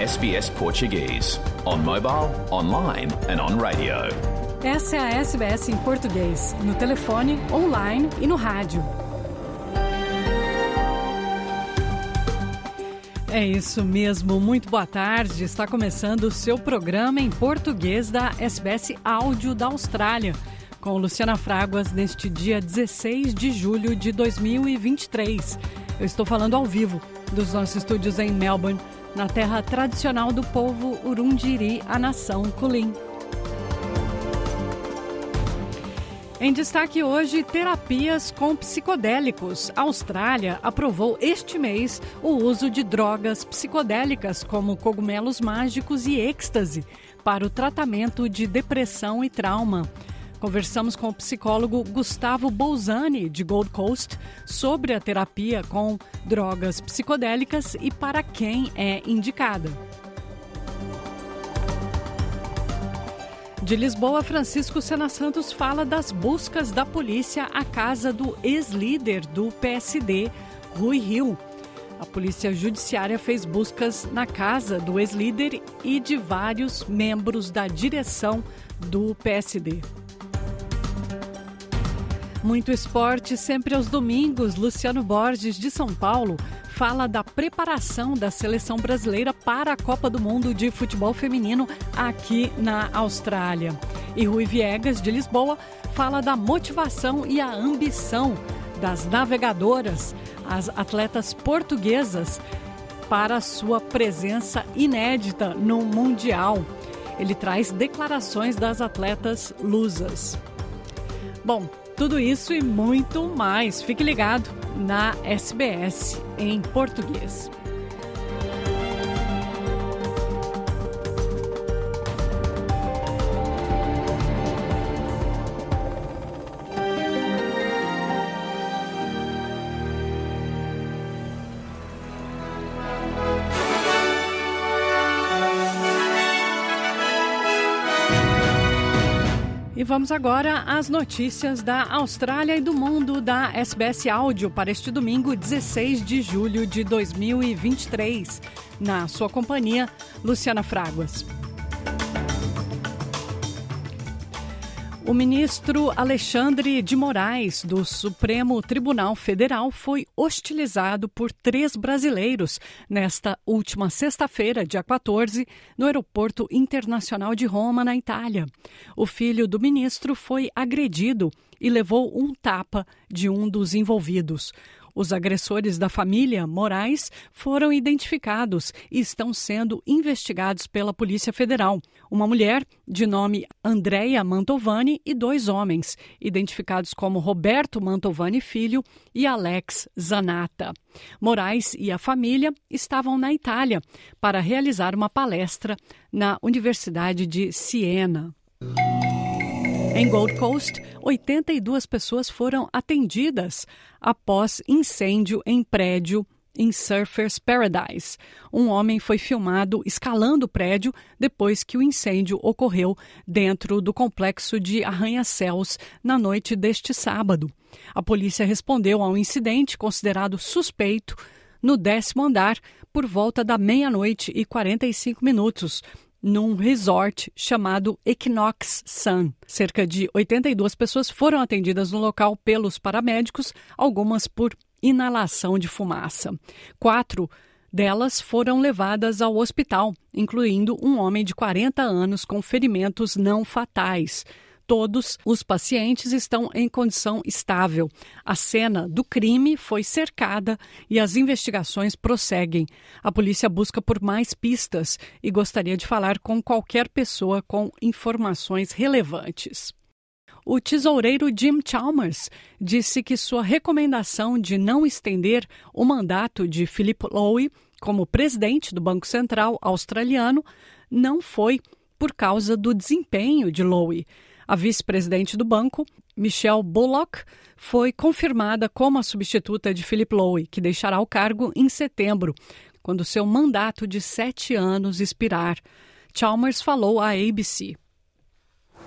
SBS Portuguese. On mobile, online and on radio. Essa é a SBS em português, no telefone, online e no rádio. É isso mesmo, muito boa tarde. Está começando o seu programa em português da SBS Áudio da Austrália, com Luciana Fraguas neste dia 16 de julho de 2023. Eu estou falando ao vivo dos nossos estúdios em Melbourne, na terra tradicional do povo Urundiri, a nação Kulin. Em destaque hoje, terapias com psicodélicos. A Austrália aprovou este mês o uso de drogas psicodélicas como cogumelos mágicos e êxtase para o tratamento de depressão e trauma. Conversamos com o psicólogo Gustavo Bolzani, de Gold Coast, sobre a terapia com drogas psicodélicas e para quem é indicada. De Lisboa, Francisco Sena Santos fala das buscas da polícia à casa do ex-líder do PSD, Rui Rio. A Polícia Judiciária fez buscas na casa do ex-líder e de vários membros da direção do PSD. Muito esporte sempre aos domingos. Luciano Borges, de São Paulo, fala da preparação da seleção brasileira para a Copa do Mundo de Futebol Feminino aqui na Austrália. E Rui Viegas, de Lisboa, fala da motivação e a ambição das navegadoras, as atletas portuguesas, para sua presença inédita no Mundial. Ele traz declarações das atletas lusas. Bom, tudo isso e muito mais. Fique ligado na SBS em português. Vamos agora às notícias da Austrália e do mundo da SBS Áudio para este domingo, 16 de julho de 2023. Na sua companhia, Luciana Fraguas. O ministro Alexandre de Moraes, do Supremo Tribunal Federal, foi hostilizado por três brasileiros nesta última sexta-feira, dia 14, no Aeroporto Internacional de Roma, na Itália. O filho do ministro foi agredido e levou um tapa de um dos envolvidos. Os agressores da família Moraes foram identificados e estão sendo investigados pela Polícia Federal. Uma mulher de nome Andrea Mantovani e dois homens, identificados como Roberto Mantovani Filho e Alex Zanata. Moraes e a família estavam na Itália para realizar uma palestra na Universidade de Siena. Em Gold Coast, 82 pessoas foram atendidas após incêndio em prédio em Surfers Paradise. Um homem foi filmado escalando o prédio depois que o incêndio ocorreu dentro do complexo de arranha-céus na noite deste sábado. A polícia respondeu ao incidente considerado suspeito no décimo andar por volta da meia-noite e 45 minutos, num resort chamado Equinox Sun. Cerca de 82 pessoas foram atendidas no local pelos paramédicos, algumas por inalação de fumaça. Quatro delas foram levadas ao hospital, incluindo um homem de 40 anos com ferimentos não fatais. Todos os pacientes estão em condição estável. A cena do crime foi cercada e as investigações prosseguem. A polícia busca por mais pistas e gostaria de falar com qualquer pessoa com informações relevantes. O tesoureiro Jim Chalmers disse que sua recomendação de não estender o mandato de Philip Lowe como presidente do Banco Central australiano não foi por causa do desempenho de Lowe. A vice-presidente do banco, Michelle Bullock, foi confirmada como a substituta de Philip Lowe, que deixará o cargo em setembro, quando seu mandato de sete anos expirar. Chalmers falou à ABC.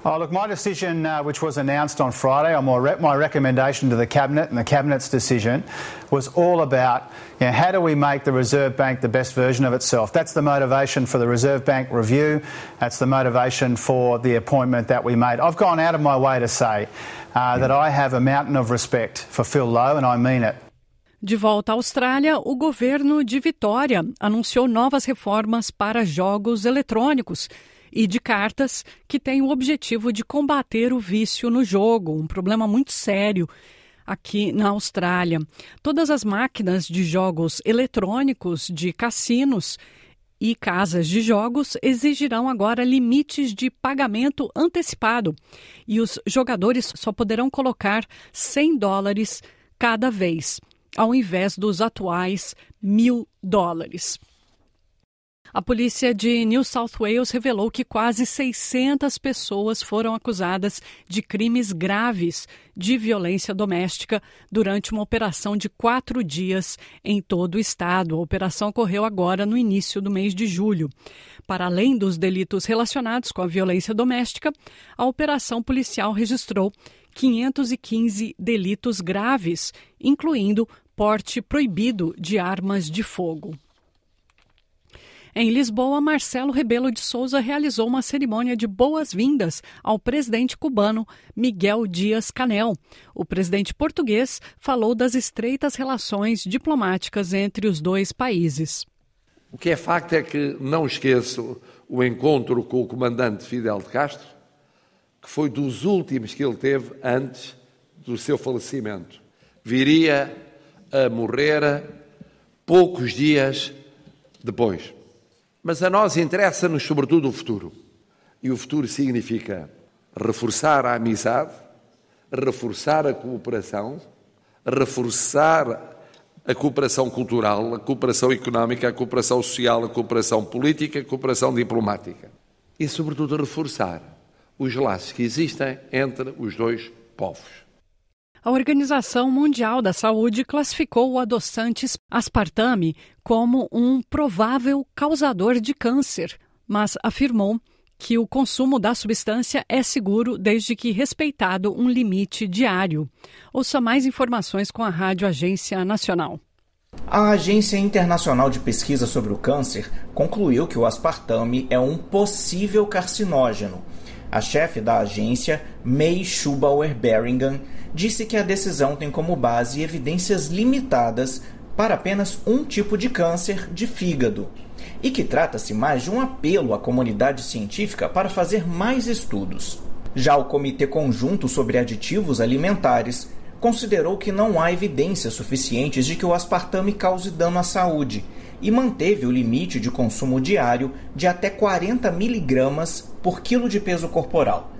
Oh, look, my decision, uh, which was announced on Friday, or my, re- my recommendation to the Cabinet and the Cabinet's decision, was all about you know, how do we make the Reserve Bank the best version of itself. That's the motivation for the Reserve Bank review. That's the motivation for the appointment that we made. I've gone out of my way to say uh, that I have a mountain of respect for Phil Lowe, and I mean it. De volta à Austrália, o governo de Vitória anunciou novas reformas para jogos eletrônicos e de cartas que têm o objetivo de combater o vício no jogo, um problema muito sério aqui na Austrália. Todas as máquinas de jogos eletrônicos de cassinos e casas de jogos exigirão agora limites de pagamento antecipado e os jogadores só poderão colocar 100 dólares cada vez, ao invés dos atuais mil dólares. A polícia de New South Wales revelou que quase 600 pessoas foram acusadas de crimes graves de violência doméstica durante uma operação de quatro dias em todo o estado. A operação ocorreu agora no início do mês de julho. Para além dos delitos relacionados com a violência doméstica, a operação policial registrou 515 delitos graves, incluindo porte proibido de armas de fogo. Em Lisboa, Marcelo Rebelo de Souza realizou uma cerimônia de boas-vindas ao presidente cubano Miguel Dias Canel. O presidente português falou das estreitas relações diplomáticas entre os dois países. O que é facto é que não esqueço o encontro com o comandante Fidel de Castro, que foi dos últimos que ele teve antes do seu falecimento. Viria a morrer poucos dias depois. Mas a nós interessa-nos sobretudo o futuro. E o futuro significa reforçar a amizade, reforçar a cooperação, reforçar a cooperação cultural, a cooperação económica, a cooperação social, a cooperação política, a cooperação diplomática. E, sobretudo, reforçar os laços que existem entre os dois povos. A Organização Mundial da Saúde classificou o adoçante aspartame como um provável causador de câncer, mas afirmou que o consumo da substância é seguro desde que respeitado um limite diário. Ouça mais informações com a Rádio Agência Nacional. A Agência Internacional de Pesquisa sobre o Câncer concluiu que o aspartame é um possível carcinógeno. A chefe da agência, May Schubauer Beringham, disse que a decisão tem como base evidências limitadas para apenas um tipo de câncer de fígado e que trata-se mais de um apelo à comunidade científica para fazer mais estudos. Já o Comitê Conjunto sobre Aditivos Alimentares considerou que não há evidências suficientes de que o aspartame cause dano à saúde e manteve o limite de consumo diário de até 40 miligramas por quilo de peso corporal.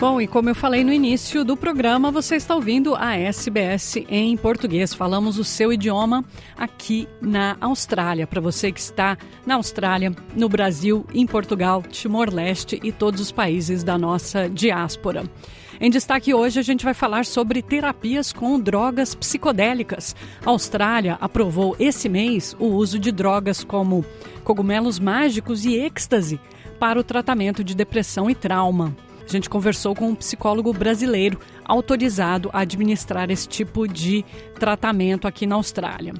Bom, e como eu falei no início do programa, você está ouvindo a SBS em português. Falamos o seu idioma aqui na Austrália. Para você que está na Austrália, no Brasil, em Portugal, Timor-Leste e todos os países da nossa diáspora. Em destaque hoje, a gente vai falar sobre terapias com drogas psicodélicas. A Austrália aprovou esse mês o uso de drogas como cogumelos mágicos e êxtase para o tratamento de depressão e trauma. A gente conversou com um psicólogo brasileiro autorizado a administrar esse tipo de tratamento aqui na Austrália.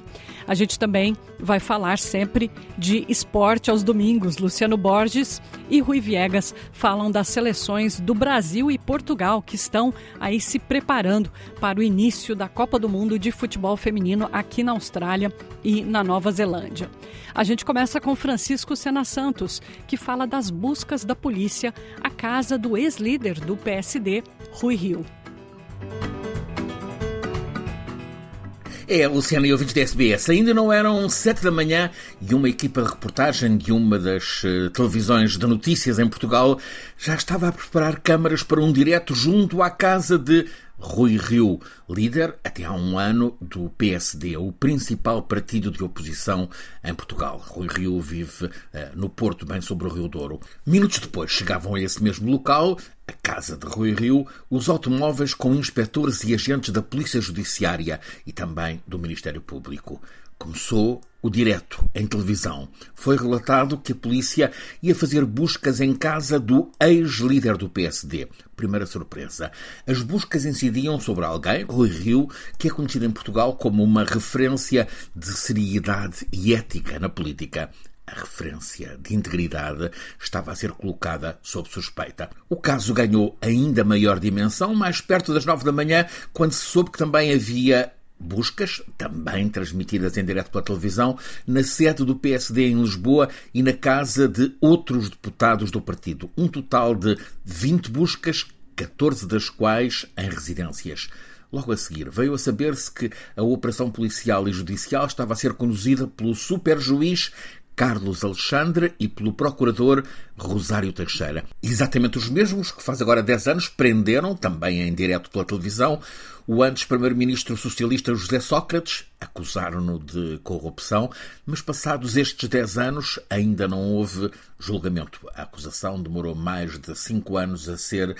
A gente também vai falar sempre de esporte aos domingos. Luciano Borges e Rui Viegas falam das seleções do Brasil e Portugal que estão aí se preparando para o início da Copa do Mundo de Futebol Feminino aqui na Austrália e na Nova Zelândia. A gente começa com Francisco Sena Santos, que fala das buscas da polícia à casa do ex-líder do PSD, Rui Rio. É, Luciana e ouvintes da SBS, ainda não eram sete da manhã e uma equipa de reportagem de uma das uh, televisões de notícias em Portugal já estava a preparar câmaras para um direto junto à casa de Rui Rio, líder até há um ano do PSD, o principal partido de oposição em Portugal. Rui Rio vive uh, no Porto, bem sobre o Rio Douro. Minutos depois chegavam a esse mesmo local, a casa de Rui Rio, os automóveis com inspectores e agentes da Polícia Judiciária e também do Ministério Público. Começou o direto em televisão. Foi relatado que a polícia ia fazer buscas em casa do ex-líder do PSD. Primeira surpresa. As buscas incidiam sobre alguém, Rui Rio, que é conhecido em Portugal como uma referência de seriedade e ética na política. A referência de integridade estava a ser colocada sob suspeita. O caso ganhou ainda maior dimensão mais perto das nove da manhã, quando se soube que também havia buscas, também transmitidas em direto pela televisão, na sede do PSD em Lisboa e na casa de outros deputados do partido. Um total de 20 buscas, 14 das quais em residências. Logo a seguir, veio a saber-se que a operação policial e judicial estava a ser conduzida pelo superjuiz Carlos Alexandre e pelo procurador Rosário Teixeira. Exatamente os mesmos que faz agora 10 anos prenderam, também em direto pela televisão, o antes primeiro-ministro socialista José Sócrates. Acusaram-no de corrupção, mas passados estes 10 anos ainda não houve julgamento. A acusação demorou mais de 5 anos a ser uh,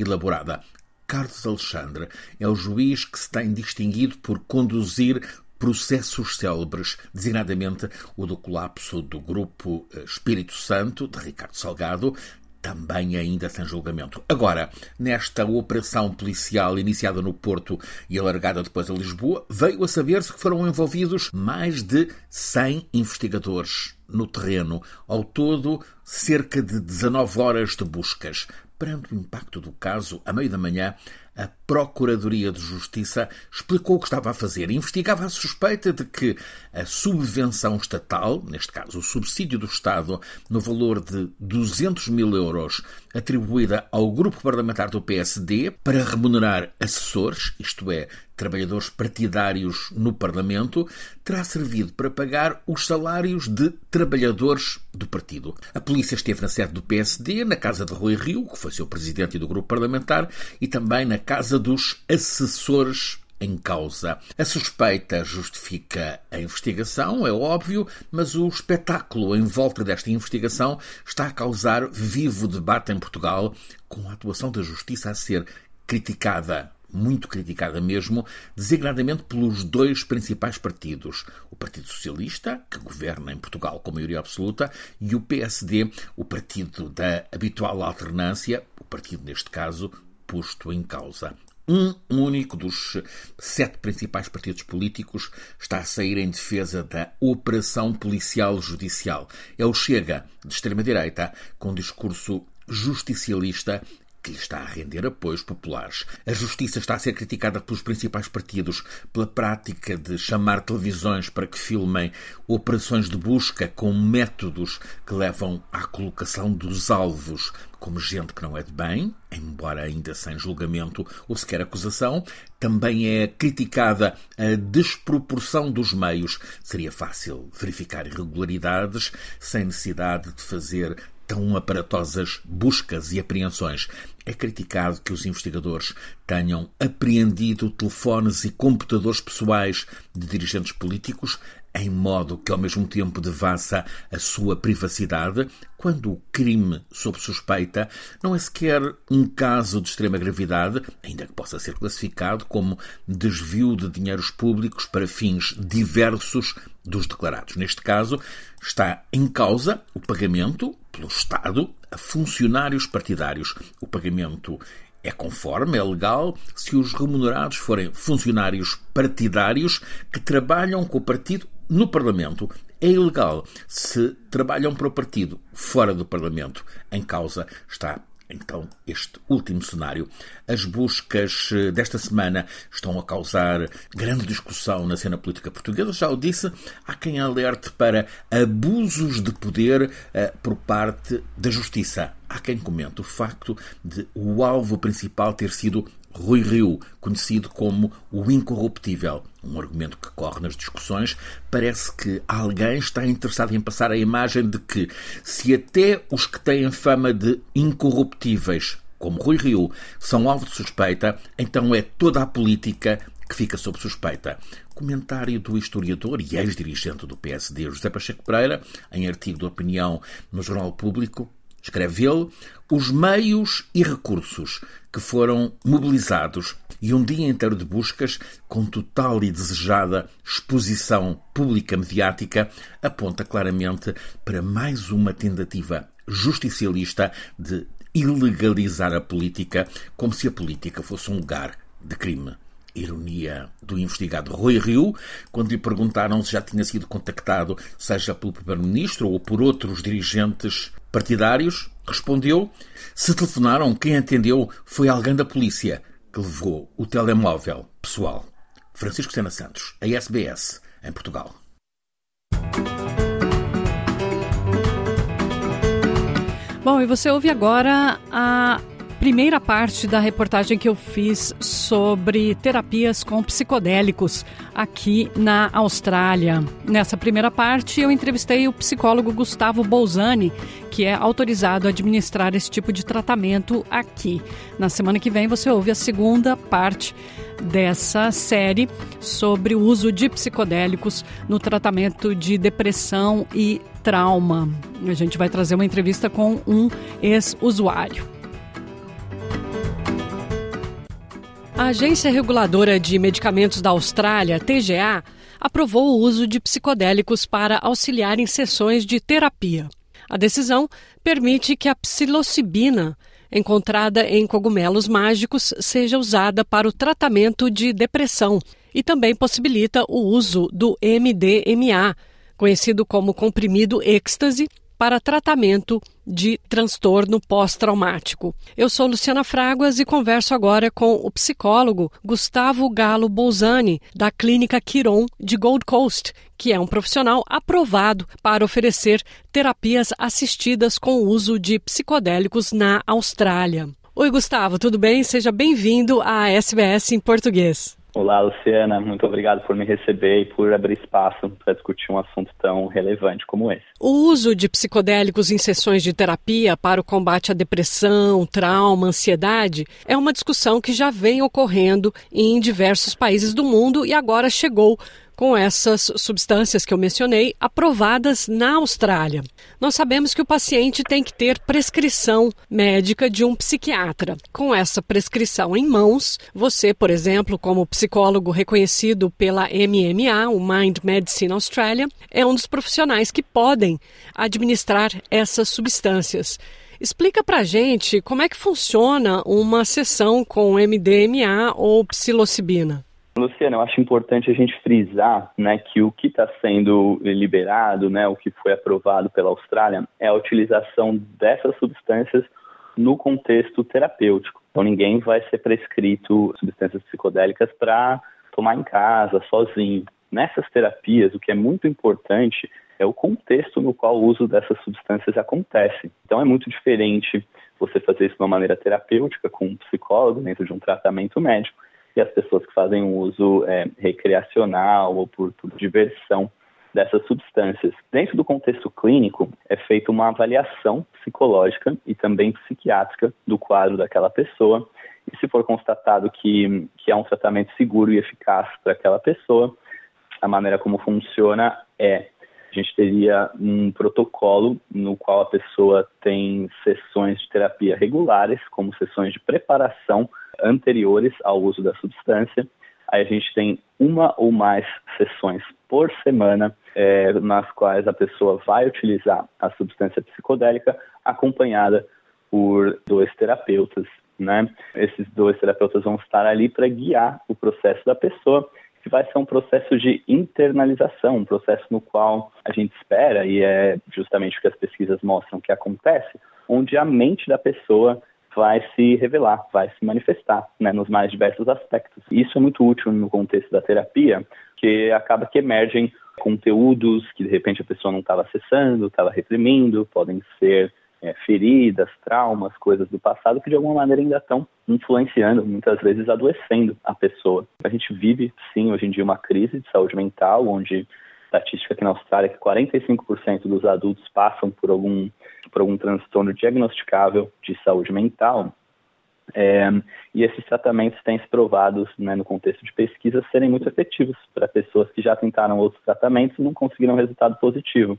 elaborada. Carlos Alexandre é o juiz que se tem distinguido por conduzir processos célebres, designadamente o do colapso do grupo eh, Espírito Santo, de Ricardo Salgado, também ainda sem julgamento. Agora, nesta operação policial iniciada no Porto e alargada depois a Lisboa, veio a saber-se que foram envolvidos mais de 100 investigadores no terreno. Ao todo, cerca de 19 horas de buscas. Perante o impacto do caso, a meio da manhã, a Procuradoria de Justiça explicou o que estava a fazer. Investigava a suspeita de que a subvenção estatal, neste caso o subsídio do Estado, no valor de 200 mil euros, atribuída ao grupo parlamentar do PSD para remunerar assessores, isto é, trabalhadores partidários no Parlamento, terá servido para pagar os salários de trabalhadores do partido. A polícia esteve na sede do PSD, na casa de Rui Rio, que foi seu presidente do grupo parlamentar, e também na casa dos assessores em causa. A suspeita justifica a investigação, é óbvio, mas o espetáculo em volta desta investigação está a causar vivo debate em Portugal, com a atuação da justiça a ser criticada muito criticada mesmo, designadamente pelos dois principais partidos, o Partido Socialista, que governa em Portugal com maioria absoluta, e o PSD, o partido da habitual alternância, o partido neste caso posto em causa. Um único dos sete principais partidos políticos está a sair em defesa da operação policial judicial. É o Chega, de extrema-direita, com discurso justicialista que lhe está a render apoios populares. A justiça está a ser criticada pelos principais partidos pela prática de chamar televisões para que filmem operações de busca com métodos que levam à colocação dos alvos como gente que não é de bem, embora ainda sem julgamento ou sequer acusação. Também é criticada a desproporção dos meios. Seria fácil verificar irregularidades sem necessidade de fazer tão aparatosas buscas e apreensões. É criticado que os investigadores tenham apreendido telefones e computadores pessoais de dirigentes políticos em modo que ao mesmo tempo devassa a sua privacidade, quando o crime sob suspeita não é sequer um caso de extrema gravidade, ainda que possa ser classificado como desvio de dinheiros públicos para fins diversos dos declarados. Neste caso, está em causa o pagamento pelo Estado a funcionários partidários. O pagamento é conforme, é legal, se os remunerados forem funcionários partidários que trabalham com o partido no Parlamento. É ilegal se trabalham para o partido fora do Parlamento. Em causa está então este último cenário. As buscas eh, desta semana estão a causar grande discussão na cena política portuguesa. Já o disse, há quem alerte para abusos de poder uh, por parte da justiça. Há quem comente o facto de o alvo principal ter sido Rui Rio, conhecido como o incorruptível. Um argumento que corre nas discussões. Parece que alguém está interessado em passar a imagem de que, se até os que têm fama de incorruptíveis, como Rui Rio, são alvo de suspeita, então é toda a política que fica sob suspeita. Comentário do historiador e ex-dirigente do PSD, José Pacheco Pereira, em artigo de opinião no Jornal Público, escreve ele, os meios e recursos que foram mobilizados e um dia inteiro de buscas com total e desejada exposição pública mediática aponta claramente para mais uma tentativa justicialista de ilegalizar a política como se a política fosse um lugar de crime. Ironia do investigado Rui Rio, quando lhe perguntaram se já tinha sido contactado, seja pelo Primeiro-Ministro ou por outros dirigentes partidários, respondeu: se telefonaram, quem atendeu foi alguém da polícia que levou o telemóvel pessoal. Francisco Sena Santos, a SBS, em Portugal. Bom, e você ouve agora a primeira parte da reportagem que eu fiz sobre terapias com psicodélicos aqui na Austrália. Nessa primeira parte, eu entrevistei o psicólogo Gustavo Bolzani, que é autorizado a administrar esse tipo de tratamento aqui. Na semana que vem, você ouve a segunda parte dessa série sobre o uso de psicodélicos no tratamento de depressão e trauma. A gente vai trazer uma entrevista com um ex-usuário. A Agência Reguladora de Medicamentos da Austrália, TGA, aprovou o uso de psicodélicos para auxiliar em sessões de terapia. A decisão permite que a psilocibina, encontrada em cogumelos mágicos, seja usada para o tratamento de depressão e também possibilita o uso do MDMA, conhecido como comprimido êxtase, para tratamento de transtorno pós-traumático. Eu sou Luciana Fraguas e converso agora com o psicólogo Gustavo Galo Bolzani, da Clínica Quiron de Gold Coast, que é um profissional aprovado para oferecer terapias assistidas com o uso de psicodélicos na Austrália. Oi, Gustavo, tudo bem? Seja bem-vindo à SBS em português. Olá, Luciana. Muito obrigado por me receber e por abrir espaço para discutir um assunto tão relevante como esse. O uso de psicodélicos em sessões de terapia para o combate à depressão, trauma, ansiedade é uma discussão que já vem ocorrendo em diversos países do mundo e agora chegou com essas substâncias que eu mencionei aprovadas na Austrália. Nós sabemos que o paciente tem que ter prescrição médica de um psiquiatra. Com essa prescrição em mãos, você, por exemplo, como psicólogo reconhecido pela MMA, o Mind Medicine Australia, é um dos profissionais que podem administrar essas substâncias. Explica pra gente como é que funciona uma sessão com MDMA ou psilocibina. Luciano, eu acho importante a gente frisar né, que o que está sendo liberado, né, o que foi aprovado pela Austrália, é a utilização dessas substâncias no contexto terapêutico. Então, ninguém vai ser prescrito substâncias psicodélicas para tomar em casa, sozinho. Nessas terapias, o que é muito importante é o contexto no qual o uso dessas substâncias acontece. Então, é muito diferente você fazer isso de uma maneira terapêutica com um psicólogo dentro de um tratamento médico e as pessoas que fazem uso é, recreacional ou por, por diversão dessas substâncias. Dentro do contexto clínico, é feita uma avaliação psicológica e também psiquiátrica do quadro daquela pessoa. E se for constatado que, que é um tratamento seguro e eficaz para aquela pessoa, a maneira como funciona é a gente teria um protocolo no qual a pessoa tem sessões de terapia regulares, como sessões de preparação anteriores ao uso da substância. Aí a gente tem uma ou mais sessões por semana, é, nas quais a pessoa vai utilizar a substância psicodélica acompanhada por dois terapeutas. Né? Esses dois terapeutas vão estar ali para guiar o processo da pessoa, que vai ser um processo de internalização, um processo no qual a gente espera, e é justamente o que as pesquisas mostram que acontece, onde a mente da pessoa vai se revelar, vai se manifestar né, nos mais diversos aspectos. Isso é muito útil no contexto da terapia, que acaba que emergem conteúdos que de repente a pessoa não estava acessando, estava reprimindo, podem ser é, feridas, traumas, coisas do passado que de alguma maneira ainda estão influenciando, muitas vezes adoecendo a pessoa. A gente vive, sim, hoje em dia uma crise de saúde mental, onde estatística aqui na Austrália que 45% dos adultos passam por algum, por algum transtorno diagnosticável de saúde mental. É, e esses tratamentos têm se provado, né, no contexto de pesquisa, serem muito efetivos para pessoas que já tentaram outros tratamentos e não conseguiram resultado positivo.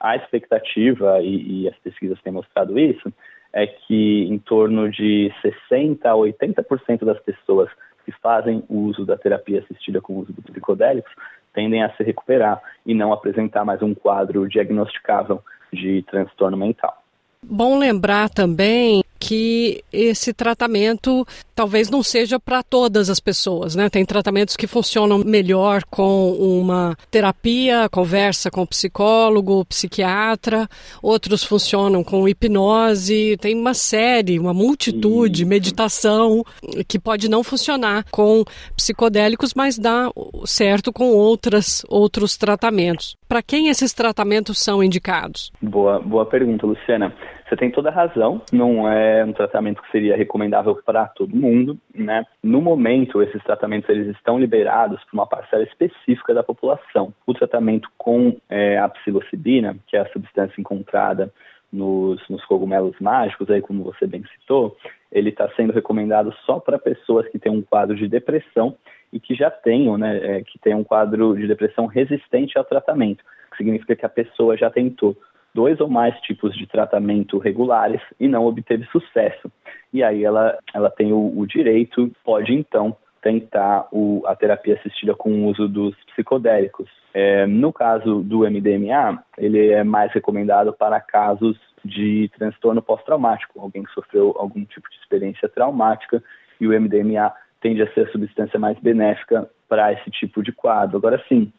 A expectativa, e, e as pesquisas têm mostrado isso, é que em torno de 60% a 80% das pessoas que fazem uso da terapia assistida com o uso de psicodélicos tendem a se recuperar e não apresentar mais um quadro diagnosticável de transtorno mental. Bom lembrar também que esse tratamento talvez não seja para todas as pessoas, né? Tem tratamentos que funcionam melhor com uma terapia, conversa com o psicólogo, psiquiatra, outros funcionam com hipnose, tem uma série, uma multitude, meditação, que pode não funcionar com psicodélicos, mas dá certo com outras, outros tratamentos. Para quem esses tratamentos são indicados? Boa, boa pergunta, Luciana. Você tem toda a razão, não é um tratamento que seria recomendável para todo mundo, né? No momento, esses tratamentos eles estão liberados para uma parcela específica da população. O tratamento com é, a psilocibina, que é a substância encontrada nos, nos cogumelos mágicos, aí como você bem citou, ele está sendo recomendado só para pessoas que têm um quadro de depressão e que já tenham, né, é, que tem um quadro de depressão resistente ao tratamento, que significa que a pessoa já tentou dois ou mais tipos de tratamento regulares e não obteve sucesso. E aí ela, ela tem o, o direito, pode então tentar o, a terapia assistida com o uso dos psicodélicos. É, no caso do MDMA, ele é mais recomendado para casos de transtorno pós-traumático, alguém que sofreu algum tipo de experiência traumática e o MDMA tende a ser a substância mais benéfica para esse tipo de quadro. Agora sim,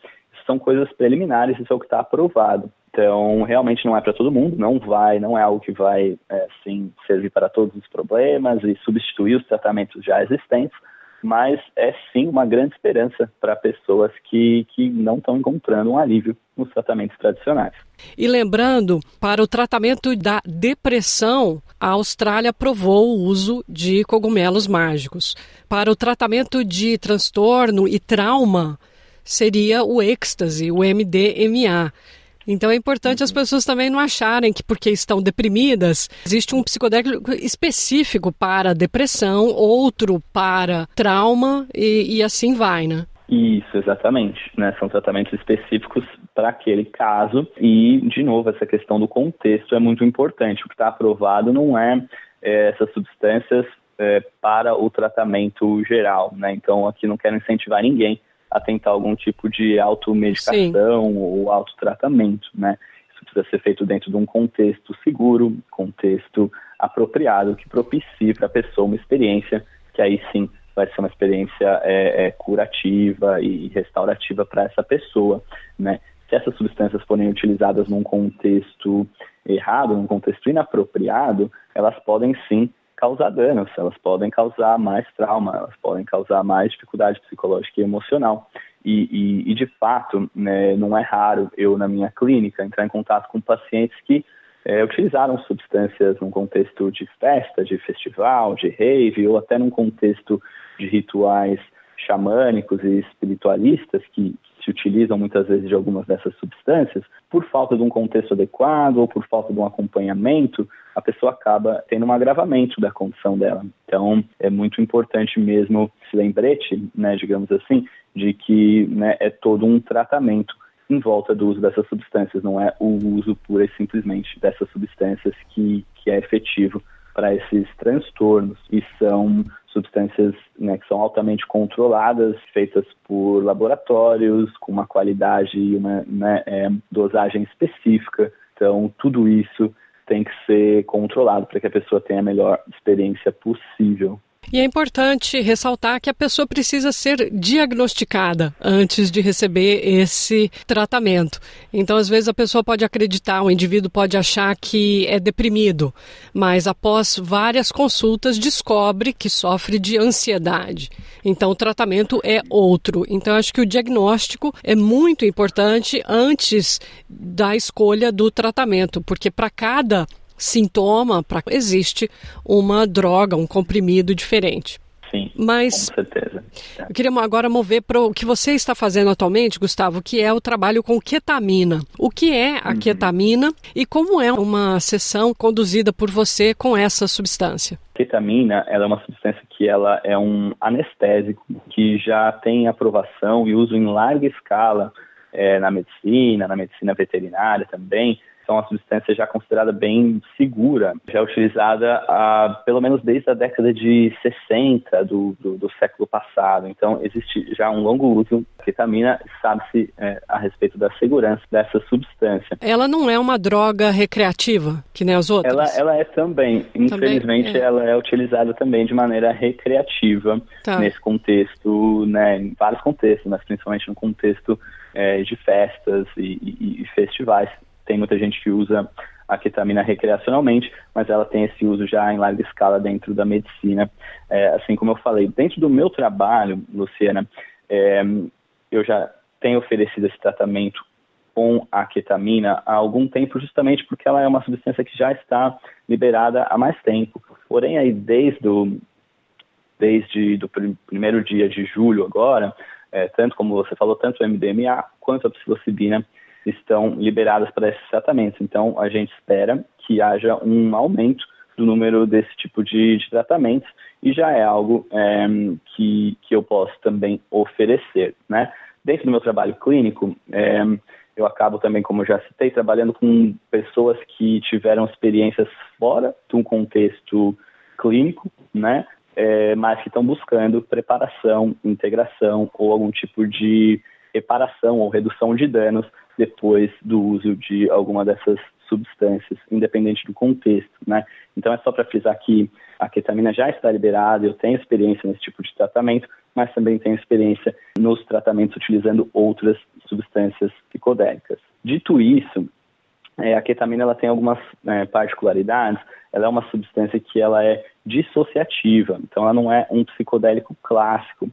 são coisas preliminares, isso é o que está aprovado. Então, realmente não é para todo mundo, não vai, não é algo que vai, é, assim, servir para todos os problemas e substituir os tratamentos já existentes, mas é sim uma grande esperança para pessoas que, que não estão encontrando um alívio nos tratamentos tradicionais. E lembrando, para o tratamento da depressão, a Austrália aprovou o uso de cogumelos mágicos. Para o tratamento de transtorno e trauma, seria o êxtase, o MDMA. Então é importante as pessoas também não acharem que porque estão deprimidas, existe um psicodélico específico para depressão, outro para trauma e, e assim vai, né? Isso, exatamente. Né? São tratamentos específicos para aquele caso. E, de novo, essa questão do contexto é muito importante. O que está aprovado não é, é essas substâncias é, para o tratamento geral. Né? Então, aqui não quero incentivar ninguém a tentar algum tipo de automedicação Sim. ou autotratamento, né? Isso precisa ser feito dentro de um contexto seguro, contexto apropriado, que propicie para a pessoa uma experiência que aí sim vai ser uma experiência é, é, curativa e restaurativa para essa pessoa, né? Se essas substâncias forem utilizadas num contexto errado, num contexto inapropriado, elas podem sim causar danos, elas podem causar mais trauma, elas podem causar mais dificuldade psicológica e emocional. E, e, e de fato, né, não é raro eu, na minha clínica, entrar em contato com pacientes que é, utilizaram substâncias num contexto de festa, de festival, de rave, ou até num contexto de rituais xamânicos e espiritualistas que, que, se utilizam muitas vezes de algumas dessas substâncias, por falta de um contexto adequado ou por falta de um acompanhamento, a pessoa acaba tendo um agravamento da condição dela. Então, é muito importante mesmo esse lembrete, né, digamos assim, de que né, é todo um tratamento em volta do uso dessas substâncias, não é o uso pura e simplesmente dessas substâncias que, que é efetivo para esses transtornos e são substâncias né, que são altamente controladas, feitas por laboratórios, com uma qualidade e uma né, é, dosagem específica. Então, tudo isso tem que ser controlado para que a pessoa tenha a melhor experiência possível. E é importante ressaltar que a pessoa precisa ser diagnosticada antes de receber esse tratamento. Então, às vezes, a pessoa pode acreditar, o indivíduo pode achar que é deprimido, mas após várias consultas descobre que sofre de ansiedade. Então, o tratamento é outro. Então, acho que o diagnóstico é muito importante antes da escolha do tratamento, porque para cada sintoma, pra, existe uma droga, um comprimido diferente. Sim, Mas, com certeza. Eu queria agora mover para o que você está fazendo atualmente, Gustavo, que é o trabalho com ketamina. O que é a uhum. ketamina e como é uma sessão conduzida por você com essa substância? Ketamina ela é uma substância que ela é um anestésico que já tem aprovação e uso em larga escala é, na medicina, na medicina veterinária também, Então, uma substância já considerada bem segura, já é utilizada há, pelo menos desde a década de 60 do, do, do século passado. Então, existe já um longo uso da ketamina, sabe-se é, a respeito da segurança dessa substância. Ela não é uma droga recreativa, que nem as outras? Ela, ela é também. Infelizmente, também, é. ela é utilizada também de maneira recreativa tá. nesse contexto, né, em vários contextos, mas principalmente no contexto é, de festas e, e, e festivais tem muita gente que usa a ketamina recreacionalmente, mas ela tem esse uso já em larga escala dentro da medicina. É, assim como eu falei, dentro do meu trabalho, Luciana, é, eu já tenho oferecido esse tratamento com a ketamina há algum tempo, justamente porque ela é uma substância que já está liberada há mais tempo. Porém, aí desde o desde do primeiro dia de julho agora, é, tanto como você falou, tanto o MDMA quanto a psilocibina estão liberadas para esses tratamentos. Então, a gente espera que haja um aumento do número desse tipo de, de tratamentos e já é algo é, que, que eu posso também oferecer. Né? Dentro do meu trabalho clínico, é, eu acabo também, como já citei, trabalhando com pessoas que tiveram experiências fora de um contexto clínico, né? É, mas que estão buscando preparação, integração ou algum tipo de reparação ou redução de danos depois do uso de alguma dessas substâncias, independente do contexto, né? Então é só para frisar que a ketamina já está liberada, eu tenho experiência nesse tipo de tratamento, mas também tenho experiência nos tratamentos utilizando outras substâncias psicodélicas. Dito isso, é, a ketamina ela tem algumas é, particularidades. Ela é uma substância que ela é dissociativa, então ela não é um psicodélico clássico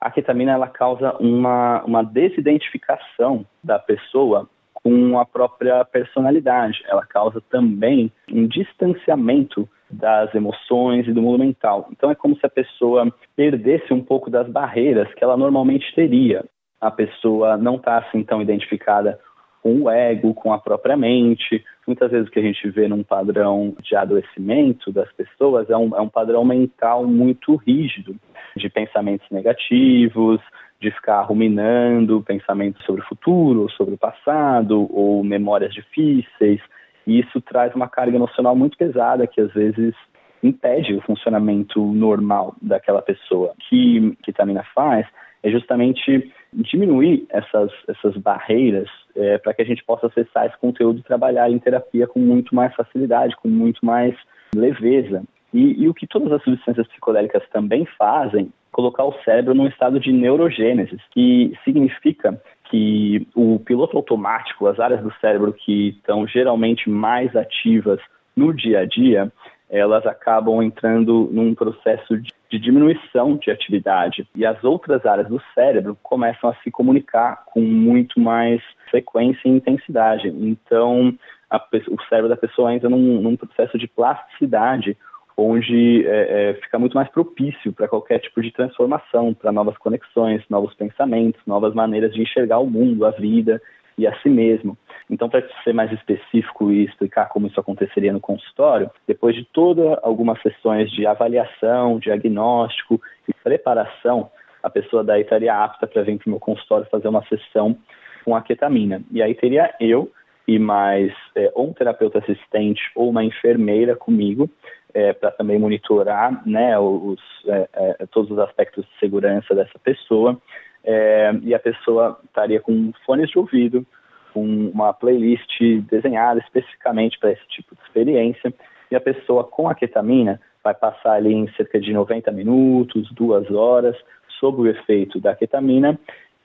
a ketamina ela causa uma, uma desidentificação da pessoa com a própria personalidade. Ela causa também um distanciamento das emoções e do mundo mental. Então é como se a pessoa perdesse um pouco das barreiras que ela normalmente teria. A pessoa não está assim tão identificada com o ego, com a própria mente. Muitas vezes o que a gente vê num padrão de adoecimento das pessoas é um, é um padrão mental muito rígido, de pensamentos negativos, de ficar ruminando pensamentos sobre o futuro, sobre o passado, ou memórias difíceis. E isso traz uma carga emocional muito pesada que às vezes impede o funcionamento normal daquela pessoa. O que ketamina faz é justamente diminuir essas, essas barreiras é, para que a gente possa acessar esse conteúdo e trabalhar em terapia com muito mais facilidade, com muito mais leveza. E, e o que todas as substâncias psicodélicas também fazem, colocar o cérebro num estado de neurogênese, que significa que o piloto automático, as áreas do cérebro que estão geralmente mais ativas no dia a dia, elas acabam entrando num processo de, de, diminuição de atividade e as outras áreas do cérebro começam a se comunicar com muito mais frequência e intensidade. Então, a, o cérebro da pessoa entra num, num processo de plasticidade onde é, é, fica muito mais propício para qualquer tipo de transformação, para novas conexões, novos pensamentos, novas maneiras de enxergar o mundo, a vida e a si mesmo. Então, para ser mais específico e explicar como isso aconteceria no consultório, depois de todas algumas sessões de avaliação, diagnóstico e preparação, a pessoa daí estaria apta para vir para o meu consultório fazer uma sessão com a ketamina. E aí teria eu e mais é, ou um terapeuta assistente ou uma enfermeira comigo é, para também monitorar né, os, é, é, todos os aspectos de segurança dessa pessoa. É, e a pessoa estaria com fones de ouvido, com uma playlist desenhada especificamente para esse tipo de experiência. E a pessoa com a ketamina vai passar ali em cerca de 90 minutos, duas horas, sob o efeito da ketamina,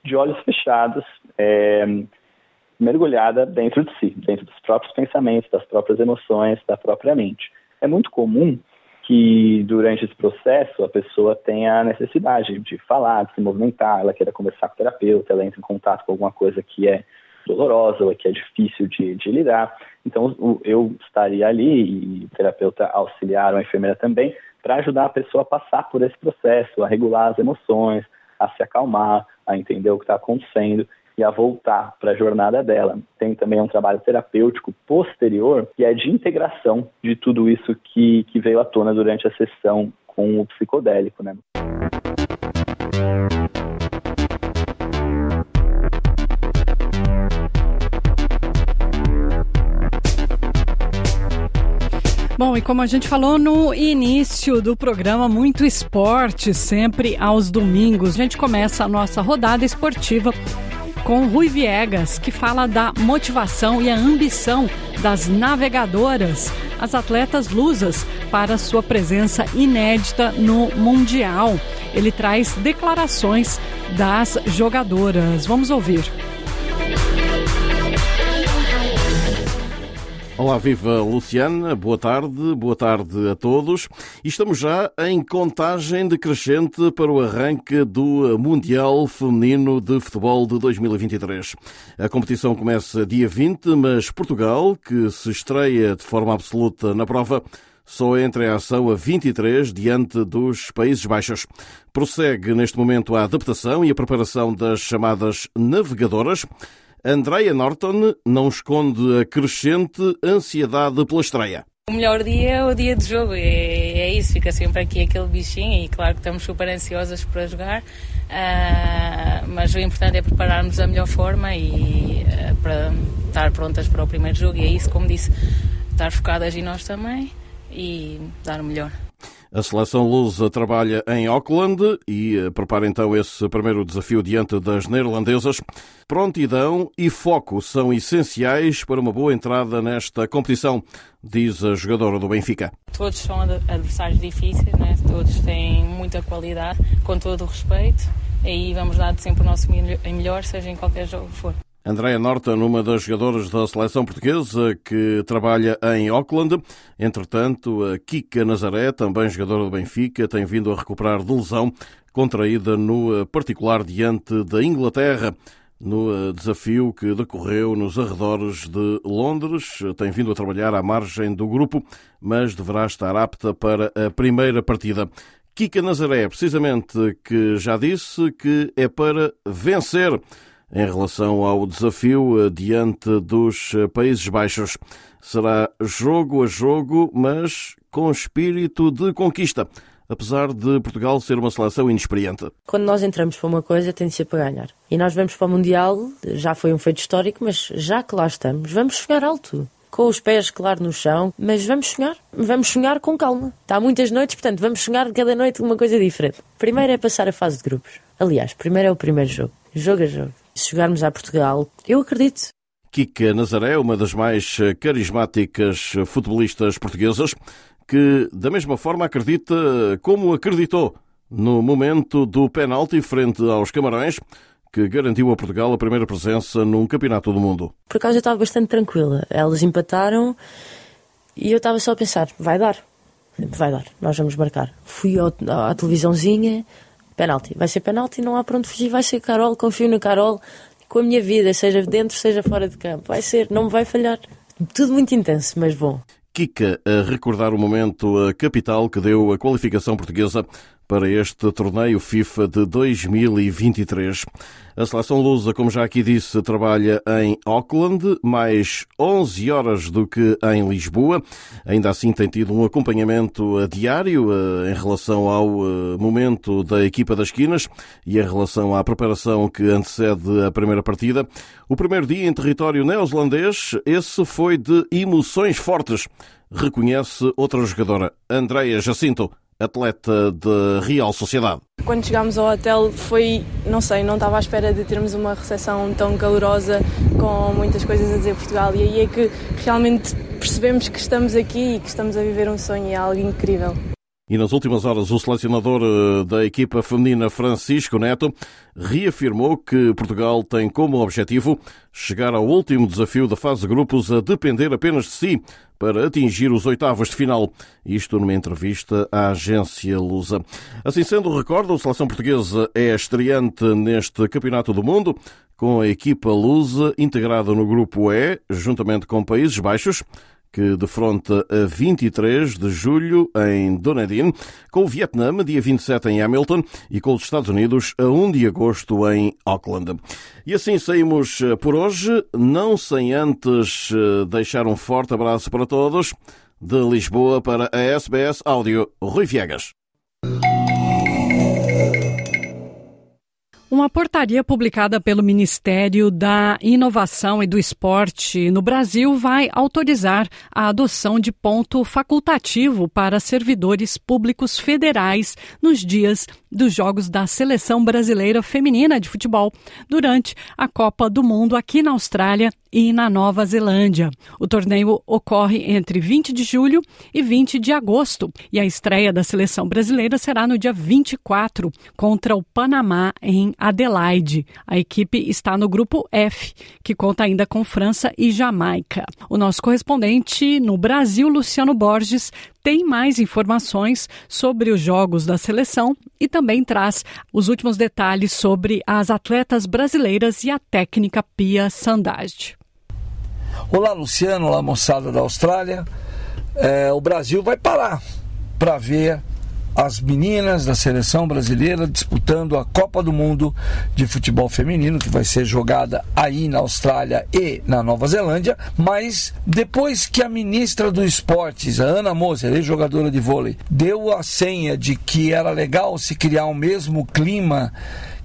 de olhos fechados, é, mergulhada dentro de si, dentro dos próprios pensamentos, das próprias emoções, da própria mente. É muito comum que durante esse processo a pessoa tenha a necessidade de falar, de se movimentar, ela queira conversar com o terapeuta, ela entra em contato com alguma coisa que é dolorosa ou que é difícil de, de lidar. Então, eu estaria ali, e o terapeuta auxiliar ou a enfermeira também, para ajudar a pessoa a passar por esse processo, a regular as emoções, a se acalmar, a entender o que está acontecendo e a voltar para a jornada dela. Tem também um trabalho terapêutico posterior, que é de integração de tudo isso que, que veio à tona durante a sessão com o psicodélico. Né? Bom, e como a gente falou no início do programa, muito esporte sempre aos domingos. A gente começa a nossa rodada esportiva com Rui Viegas, que fala da motivação e a ambição das navegadoras, as atletas lusas, para sua presença inédita no Mundial. Ele traz declarações das jogadoras. Vamos ouvir. Olá, viva Luciana, boa tarde, boa tarde a todos. Estamos já em contagem decrescente para o arranque do Mundial Feminino de Futebol de 2023. A competição começa dia 20, mas Portugal, que se estreia de forma absoluta na prova, só entra em ação a 23 diante dos Países Baixos. Prossegue neste momento a adaptação e a preparação das chamadas navegadoras. Andrea Norton não esconde a crescente ansiedade pela estreia. O melhor dia é o dia de jogo, é, é, isso, fica sempre aqui aquele bichinho e claro que estamos super ansiosas para jogar, uh, mas o importante é prepararmos da melhor forma e uh, para estar prontas para o primeiro jogo e é isso, como disse, estar focadas em nós também e dar o melhor. A seleção lusa trabalha em Auckland e eh, prepara então esse primeiro desafio diante das neerlandesas. Prontidão e foco são essenciais para uma boa entrada nesta competição, diz a jogadora do Benfica. Todos são adversários difíceis, né? todos têm muita qualidade, com todo o respeito, e vamos dar sempre o nosso melhor, seja em qualquer jogo que for. Andréa Norton, uma das jogadoras da seleção portuguesa que trabalha em Auckland. Entretanto, a Kika Nazaré, também jogadora do Benfica, tem vindo a recuperar de lesão contraída no particular diante da Inglaterra. No desafio que decorreu nos arredores de Londres, tem vindo a trabalhar à margem do grupo, mas deverá estar apta para a primeira partida. Kika Nazaré, precisamente, que já disse que é para vencer em relação ao desafio eh, diante dos eh, Países Baixos. Será jogo a jogo, mas com espírito de conquista apesar de Portugal ser uma seleção inexperiente. Quando nós entramos para uma coisa, tem de ser para ganhar. E nós vamos para o Mundial, já foi um feito histórico, mas já que lá estamos, vamos sonhar alto. Com os pés, claro, no chão, mas vamos sonhar. Vamos sonhar com calma. Está muitas noites, portanto, vamos sonhar cada noite uma coisa diferente. Primeiro é passar a fase de grupos. Aliás, primeiro é o primeiro jogo. Jogo a jogo. Se jogarmos a Portugal, eu acredito. Kika Nazaré, uma das mais carismáticas futebolistas portuguesas, que da mesma forma acredita como acreditou no momento do penalti frente aos Camarões, que garantiu a Portugal a primeira presença num campeonato do mundo. Por acaso eu estava bastante tranquila. Elas empataram e eu estava só a pensar, vai dar. Vai dar, nós vamos marcar. Fui à televisãozinha, penalti. Vai ser penalti, não há para onde fugir, vai ser Carol, confio na Carol, com a minha vida, seja dentro, seja fora de campo. Vai ser, não me vai falhar. Tudo muito intenso, mas bom. Kika a recordar o momento capital que deu a qualificação portuguesa para este torneio FIFA de 2023. A seleção lusa, como já aqui disse, trabalha em Auckland, mais 11 horas do que em Lisboa. Ainda assim tem tido um acompanhamento diário eh, em relação ao eh, momento da equipa das esquinas e em relação à preparação que antecede a primeira partida. O primeiro dia em território neozelandês, esse foi de emoções fortes, reconhece outra jogadora, Andreia Jacinto atleta de Real Sociedade. Quando chegámos ao hotel foi, não sei, não estava à espera de termos uma recepção tão calorosa com muitas coisas a dizer Portugal e aí é que realmente percebemos que estamos aqui e que estamos a viver um sonho e é algo incrível. E nas últimas horas, o selecionador eh, da equipa feminina Francisco Neto reafirmou que Portugal tem como objetivo chegar ao último desafio da fase de grupos a depender apenas de si para atingir os oitavos de final. Isto numa entrevista à agência Lusa. Assim sendo, recorda, a seleção portuguesa é estreante neste Campeonato do Mundo, com a equipa Lusa integrada no grupo E, juntamente com Países Baixos, que defronta a 23 de julho em Dunedin, com o Vietnã, dia 27 em Hamilton, e com os Estados Unidos a 1 de agosto em Auckland. E assim saímos eh, por hoje, não sem antes eh, deixar um forte abraço para todos. De Lisboa para a SBS Áudio, Rui Viegas. Uma portaria publicada pelo Ministério da Inovação e do Esporte no Brasil vai autorizar a adoção de ponto facultativo para servidores públicos federais nos dias dos Jogos da Seleção Brasileira Feminina de Futebol durante a Copa do Mundo aqui na Austrália e na Nova Zelândia. O torneio ocorre entre 20 de julho e 20 de agosto e a estreia da seleção brasileira será no dia 24 contra o Panamá em Adelaide. A equipe está no grupo F, que conta ainda com França e Jamaica. O nosso correspondente no Brasil, Luciano Borges, tem mais informações sobre os jogos da seleção e também traz os últimos detalhes sobre as atletas brasileiras e a técnica Pia Sandage. Olá, Luciano, olá, moçada da Austrália. É, o Brasil vai parar para ver as meninas da seleção brasileira disputando a Copa do Mundo de futebol feminino, que vai ser jogada aí na Austrália e na Nova Zelândia. Mas depois que a ministra do Esportes, a Ana Moser, ex-jogadora de vôlei, deu a senha de que era legal se criar o mesmo clima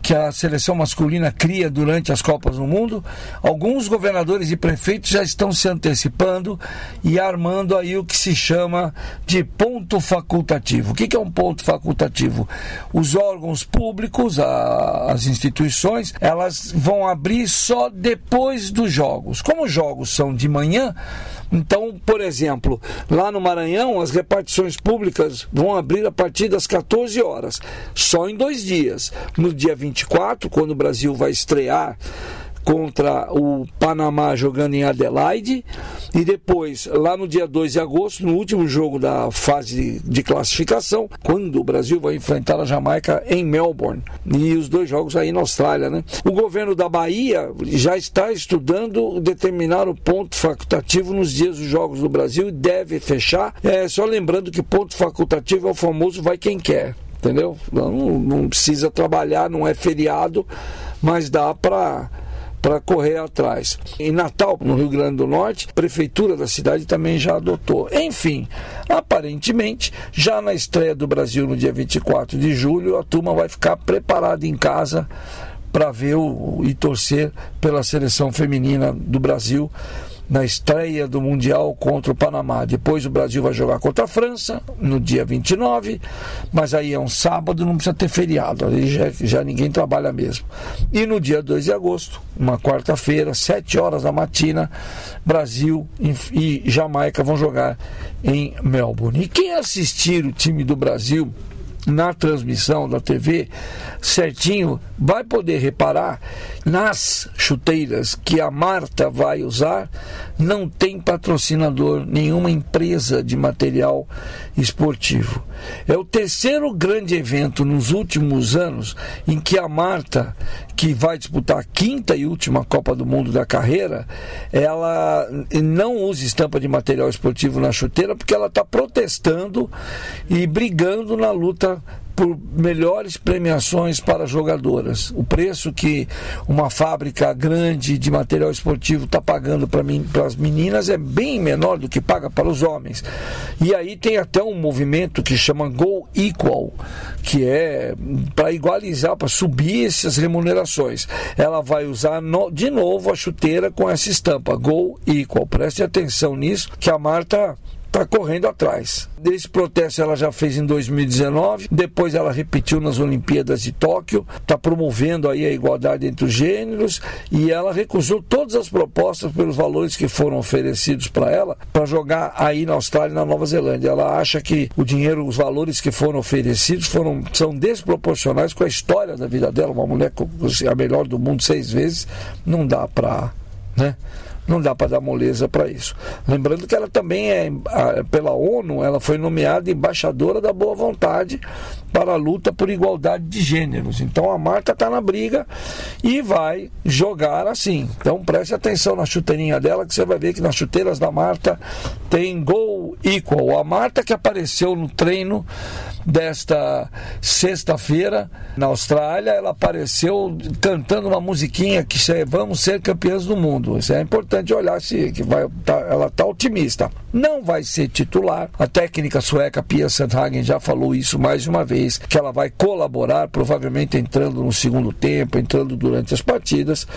que a seleção masculina cria durante as Copas do Mundo, alguns governadores e prefeitos já estão se antecipando e armando aí o que se chama de ponto facultativo. O que é um ponto facultativo? Os órgãos públicos, as instituições, elas vão abrir só depois dos jogos. Como os jogos são de manhã, então, por exemplo, lá no Maranhão, as repartições públicas vão abrir a partir das 14 horas, só em dois dias. No dia 24, quando o Brasil vai estrear contra o Panamá jogando em Adelaide e depois lá no dia 2 de agosto, no último jogo da fase de classificação, quando o Brasil vai enfrentar a Jamaica em Melbourne e os dois jogos aí na Austrália, né? O governo da Bahia já está estudando determinar o ponto facultativo nos dias dos jogos do Brasil e deve fechar. É só lembrando que ponto facultativo é o famoso vai quem quer entendeu? Não, não precisa trabalhar, não é feriado, mas dá para para correr atrás. Em Natal, no Rio Grande do Norte, a prefeitura da cidade também já adotou. Enfim, aparentemente, já na estreia do Brasil no dia 24 de julho, a turma vai ficar preparada em casa para ver o, e torcer pela seleção feminina do Brasil na estreia do Mundial contra o Panamá. Depois o Brasil vai jogar contra a França no dia 29, mas aí é um sábado, não precisa ter feriado, aí já, já ninguém trabalha mesmo. E no dia 2 de agosto, uma quarta-feira, 7 horas da matina, Brasil e Jamaica vão jogar em Melbourne. E quem assistir o time do Brasil na transmissão da TV certinho, vai poder reparar nas chuteiras que a Marta vai usar, não tem patrocinador, nenhuma empresa de material esportivo. É o terceiro grande evento nos últimos anos em que a Marta, que vai disputar a quinta e última Copa do Mundo da carreira, ela não usa estampa de material esportivo na chuteira porque ela está protestando e brigando na luta por melhores premiações para jogadoras. O preço que uma fábrica grande de material esportivo está pagando para as meninas é bem menor do que paga para os homens. E aí tem até um movimento que chama Go Equal, que é para igualizar, para subir essas remunerações. Ela vai usar no, de novo a chuteira com essa estampa, Go Equal. Preste atenção nisso, que a Marta está correndo atrás. Esse protesto ela já fez em 2019, depois ela repetiu nas Olimpíadas de Tóquio, está promovendo aí a igualdade entre os gêneros e ela recusou todas as propostas pelos valores que foram oferecidos para ela para jogar aí na Austrália e na Nova Zelândia. Ela acha que o dinheiro, os valores que foram oferecidos foram, são desproporcionais com a história da vida dela. Uma mulher a melhor do mundo seis vezes, não dá para. Né? Não dá para dar moleza para isso. Lembrando que ela também é, pela ONU, ela foi nomeada embaixadora da boa vontade para a luta por igualdade de gêneros. Então a Marta está na briga e vai jogar assim. Então preste atenção na chuteirinha dela, que você vai ver que nas chuteiras da Marta tem gol equal. A Marta que apareceu no treino desta sexta-feira na Austrália, ela apareceu cantando uma musiquinha que vamos ser campeãs do mundo. Isso é importante olhar se que vai, tá, ela está otimista. Não vai ser titular. A técnica sueca Pia Sandhagen já falou isso mais uma vez, que ela vai colaborar, provavelmente entrando no segundo tempo, entrando durante as partidas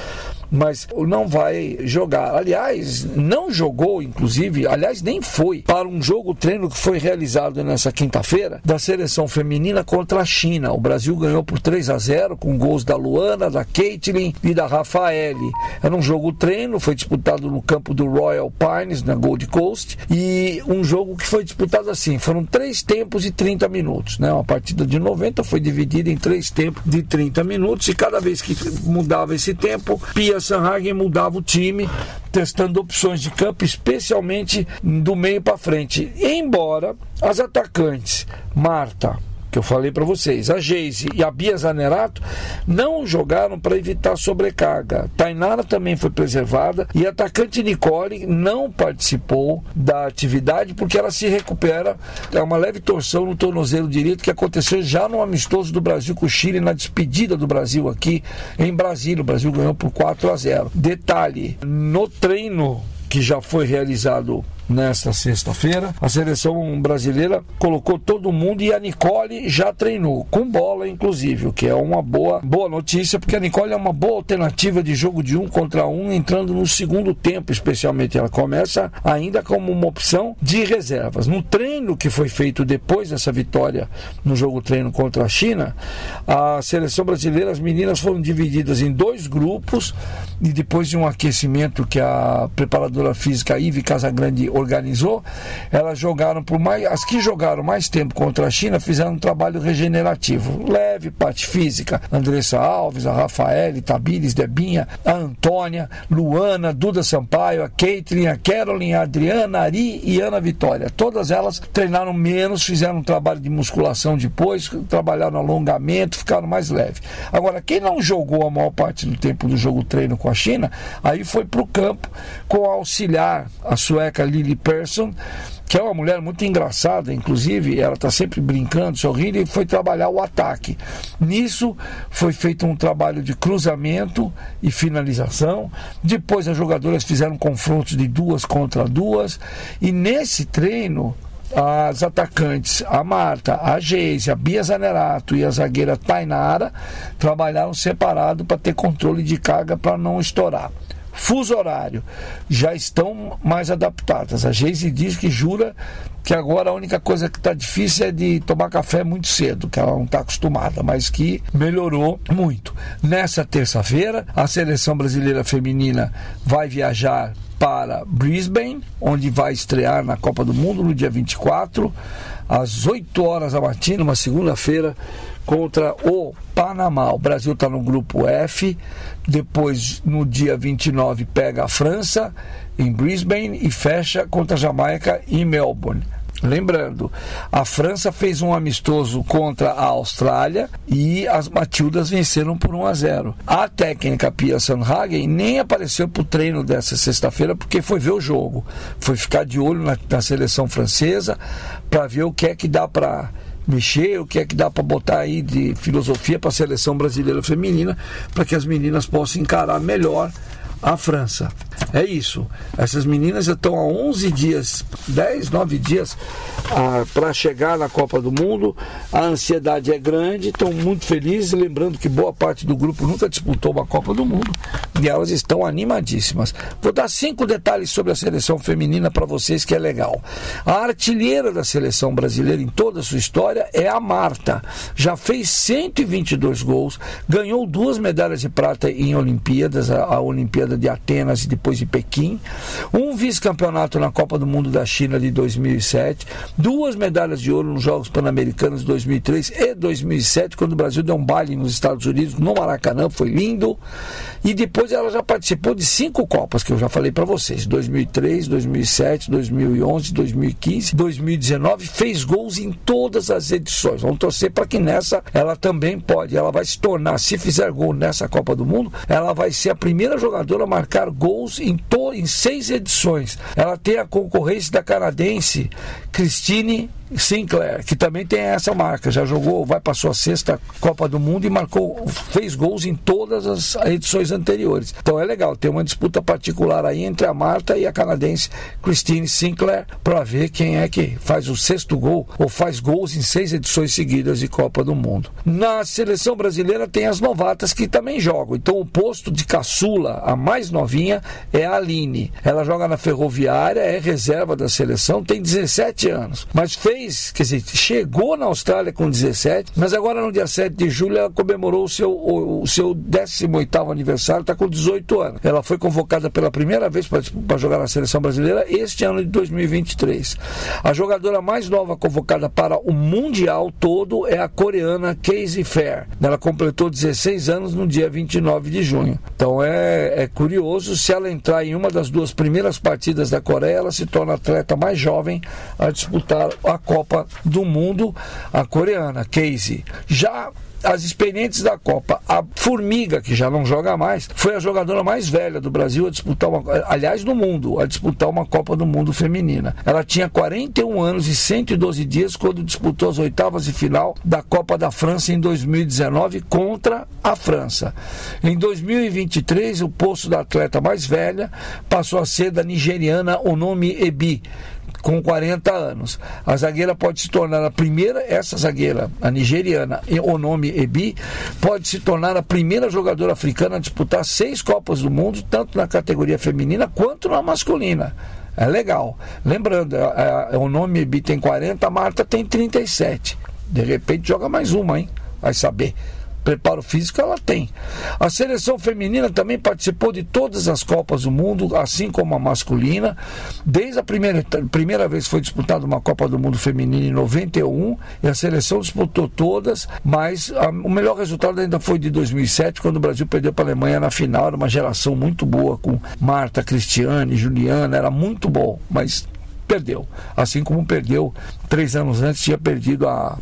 mas não vai jogar. Aliás, não jogou, inclusive, aliás, nem foi para um jogo treino que foi realizado nessa quinta-feira da seleção feminina contra a China. O Brasil ganhou por 3 a 0 com gols da Luana, da Caitlin e da Rafaele. Era um jogo treino, foi disputado no campo do Royal Pines, na Gold Coast, e um jogo que foi disputado assim, foram três tempos e 30 minutos, né? Uma partida de 90 foi dividida em três tempos de 30 minutos e cada vez que mudava esse tempo, Pia Sanhagen mudava o time, testando opções de campo, especialmente do meio para frente. Embora as atacantes Marta, que eu falei para vocês, a Geise e a Bia Zanerato não jogaram para evitar sobrecarga. Tainara também foi preservada e a atacante Nicole não participou da atividade porque ela se recupera. É uma leve torção no tornozelo direito que aconteceu já no amistoso do Brasil com o Chile na despedida do Brasil aqui em Brasília. O Brasil ganhou por 4 a 0. Detalhe, no treino que já foi realizado nesta sexta-feira. A seleção brasileira colocou todo mundo e a Nicole já treinou, com bola inclusive, o que é uma boa, boa notícia, porque a Nicole é uma boa alternativa de jogo de um contra um, entrando no segundo tempo, especialmente. Ela começa ainda como uma opção de reservas. No treino que foi feito depois dessa vitória no jogo treino contra a China, a seleção brasileira, as meninas foram divididas em dois grupos e depois de um aquecimento que a preparadora física Ive Casagrande organizou, elas jogaram por mais. As que jogaram mais tempo contra a China fizeram um trabalho regenerativo. Leve, parte física. Andressa Alves, a Rafael, Tabires, Debinha, a Antônia, Luana, Duda Sampaio, a Caitlin, a Carolyn, a Adriana, a Ari e Ana Vitória. Todas elas treinaram menos, fizeram um trabalho de musculação depois, trabalharam alongamento, ficaram mais leves. Agora, quem não jogou a maior parte do tempo do jogo treino com a China, aí foi para o campo com a auxiliar, a sueca Lili Lily Person, que é uma mulher muito engraçada, inclusive, ela está sempre brincando, sorrindo, e foi trabalhar o ataque. Nisso foi feito um trabalho de cruzamento e finalização. Depois as jogadoras fizeram confrontos de duas contra duas, e nesse treino as atacantes, a Marta, a Geise, a Bia Zanerato e a zagueira Tainara trabalharam separado para ter controle de carga para não estourar fuso horário, já estão mais adaptadas. A Geise diz que jura que agora a única coisa que está difícil é de tomar café muito cedo, que ela não está acostumada, mas que melhorou muito. Nessa terça-feira, a seleção brasileira feminina vai viajar para Brisbane, onde vai estrear na Copa do Mundo no dia 24, às 8 horas da matina, uma segunda-feira, contra o Panamá. O Brasil está no grupo F. Depois, no dia 29, pega a França em Brisbane e fecha contra a Jamaica em Melbourne. Lembrando, a França fez um amistoso contra a Austrália e as Matildas venceram por 1 a 0. A técnica Pia Sanhagen nem apareceu para o treino dessa sexta-feira porque foi ver o jogo. Foi ficar de olho na, na seleção francesa para ver o que é que dá para mexer, o que é que dá para botar aí de filosofia para a seleção brasileira feminina, para que as meninas possam encarar melhor a França. É isso. Essas meninas estão há 11 dias, 10, 9 dias ah, para chegar na Copa do Mundo. A ansiedade é grande, estão muito felizes. Lembrando que boa parte do grupo nunca disputou uma Copa do Mundo e elas estão animadíssimas. Vou dar cinco detalhes sobre a seleção feminina para vocês que é legal. A artilheira da seleção brasileira em toda a sua história é a Marta. Já fez 122 gols, ganhou duas medalhas de prata em Olimpíadas, a Olimpíada de Atenas e depois de Pequim, um vice-campeonato na Copa do Mundo da China de 2007, duas medalhas de ouro nos Jogos Pan-Americanos de 2003 e 2007, quando o Brasil deu um baile nos Estados Unidos, no Maracanã, foi lindo. E depois ela já participou de cinco Copas, que eu já falei para vocês: 2003, 2007, 2011, 2015, 2019. Fez gols em todas as edições. Vamos torcer para que nessa ela também pode. Ela vai se tornar, se fizer gol nessa Copa do Mundo, ela vai ser a primeira jogadora a marcar gols em, to, em seis edições. Ela tem a concorrência da canadense Christine Sinclair, que também tem essa marca, já jogou, vai para sua sexta Copa do Mundo e marcou, fez gols em todas as edições anteriores. Então é legal, tem uma disputa particular aí entre a Marta e a canadense Christine Sinclair para ver quem é que faz o sexto gol ou faz gols em seis edições seguidas de Copa do Mundo. Na seleção brasileira tem as novatas que também jogam. Então o posto de caçula, a mais novinha, é a Aline. Ela joga na Ferroviária, é reserva da seleção, tem 17 anos, mas fez fez, quer dizer, chegou na Austrália com 17, mas agora no dia 7 de julho ela comemorou o seu, o, o seu 18 aniversário, está com 18 anos. Ela foi convocada pela primeira vez para jogar na seleção brasileira este ano de 2023. A jogadora mais nova convocada para o Mundial todo é a coreana Casey Fair. Ela completou 16 anos no dia 29 de junho. Então é, é curioso, se ela entrar em uma das duas primeiras partidas da Coreia, ela se torna atleta mais jovem a disputar a Copa do Mundo, a coreana, Casey. Já as experientes da Copa. A Formiga, que já não joga mais, foi a jogadora mais velha do Brasil a disputar uma, aliás, do mundo, a disputar uma Copa do Mundo feminina. Ela tinha 41 anos e 112 dias quando disputou as oitavas de final da Copa da França em 2019 contra a França. Em 2023, o posto da atleta mais velha passou a ser da nigeriana Onomi Ebi com 40 anos. A zagueira pode se tornar a primeira, essa zagueira, a nigeriana, o nome Ebi, pode se tornar a primeira jogadora africana a disputar seis Copas do Mundo, tanto na categoria feminina quanto na masculina. É legal. Lembrando, o nome Ebi tem 40, a Marta tem 37. De repente joga mais uma, hein? Vai saber preparo físico ela tem. A seleção feminina também participou de todas as Copas do Mundo, assim como a masculina. Desde a primeira, primeira vez foi disputada uma Copa do Mundo feminina em 91, e a seleção disputou todas, mas a, o melhor resultado ainda foi de 2007, quando o Brasil perdeu para a Alemanha na final. Era uma geração muito boa com Marta, Cristiane, Juliana, era muito bom, mas perdeu. Assim como perdeu três anos antes, tinha perdido a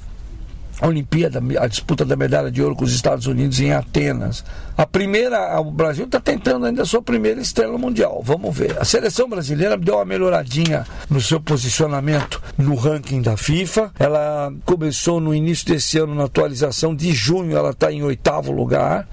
a Olimpíada, a disputa da medalha de ouro com os Estados Unidos em Atenas. A primeira, o Brasil está tentando ainda a sua primeira estrela mundial. Vamos ver. A seleção brasileira deu uma melhoradinha no seu posicionamento no ranking da FIFA. Ela começou no início desse ano, na atualização de junho, ela está em oitavo lugar,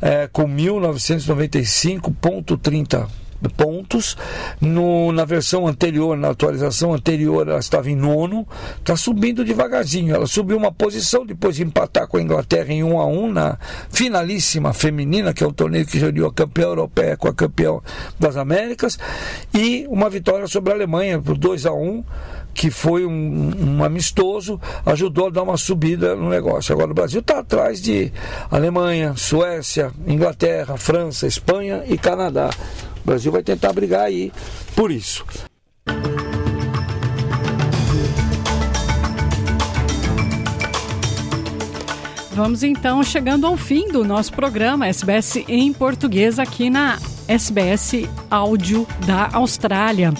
é, com 1995,30 pontos. No, na versão anterior, na atualização anterior, ela estava em nono. Está subindo devagarzinho. Ela subiu uma posição depois de empatar com a Inglaterra em 1 um a 1 um, na finalíssima feminina, que é o torneio que reuniu a campeã europeia com a campeã das Américas, e uma vitória sobre a Alemanha por 2 a 1 um, que foi um, um, amistoso, ajudou a dar uma subida no negócio. Agora o Brasil está atrás de Alemanha, Suécia, Inglaterra, França, Espanha e Canadá. O Brasil vai tentar brigar aí por isso. Vamos então chegando ao fim do nosso programa SBS em português aqui na SBS Áudio da Austrália.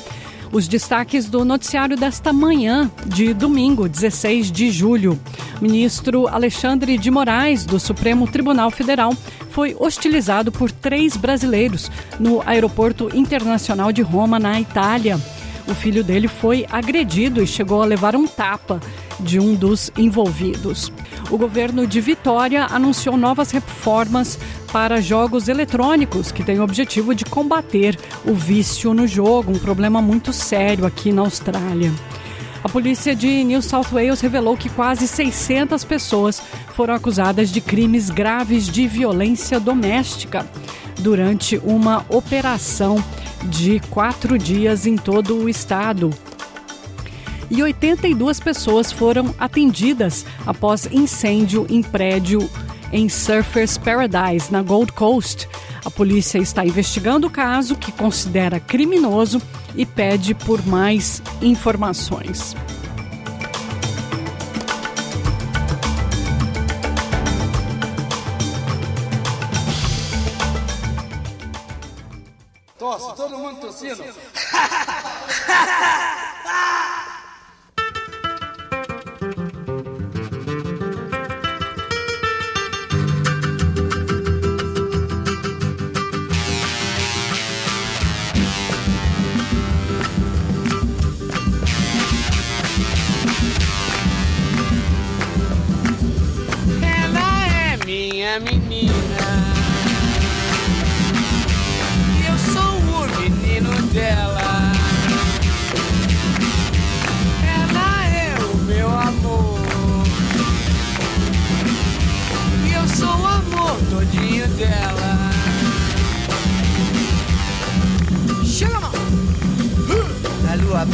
Os destaques do noticiário desta manhã, de domingo, 16 de julho. Ministro Alexandre de Moraes, do Supremo Tribunal Federal, foi hostilizado por três brasileiros no Aeroporto Internacional de Roma, na Itália. O filho dele foi agredido e chegou a levar um tapa de um dos envolvidos. O governo de Vitória anunciou novas reformas para jogos eletrônicos, que tem o objetivo de combater o vício no jogo, um problema muito sério aqui na Austrália. A polícia de New South Wales revelou que quase 600 pessoas foram acusadas de crimes graves de violência doméstica durante uma operação de quatro dias em todo o estado. E 82 pessoas foram atendidas após incêndio em prédio em Surfers Paradise, na Gold Coast. A polícia está investigando o caso, que considera criminoso, e pede por mais informações. Todo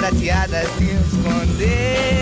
prateada se escondeu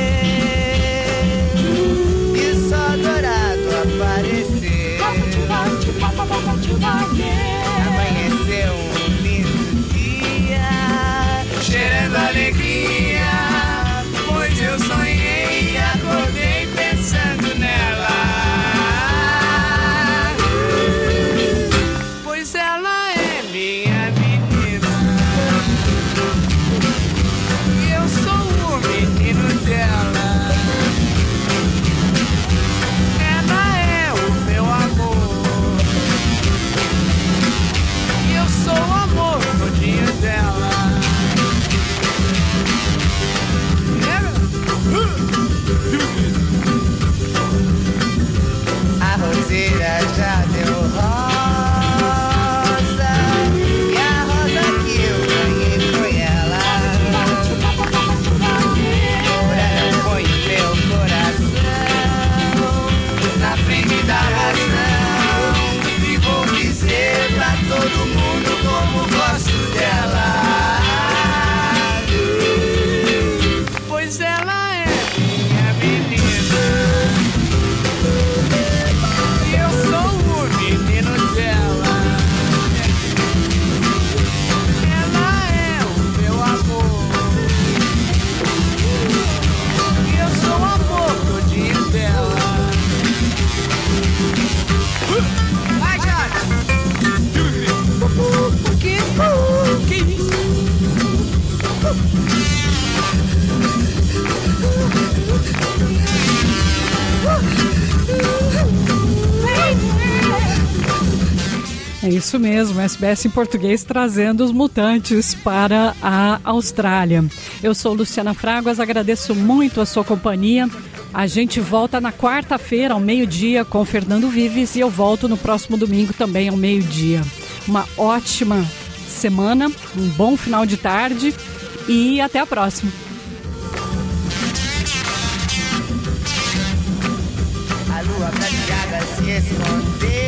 isso mesmo, SBS em português trazendo os mutantes para a Austrália. Eu sou Luciana Fraguas, agradeço muito a sua companhia. A gente volta na quarta-feira ao meio-dia com Fernando Vives e eu volto no próximo domingo também ao meio-dia. Uma ótima semana, um bom final de tarde e até a próxima. A lua prateada se escondeu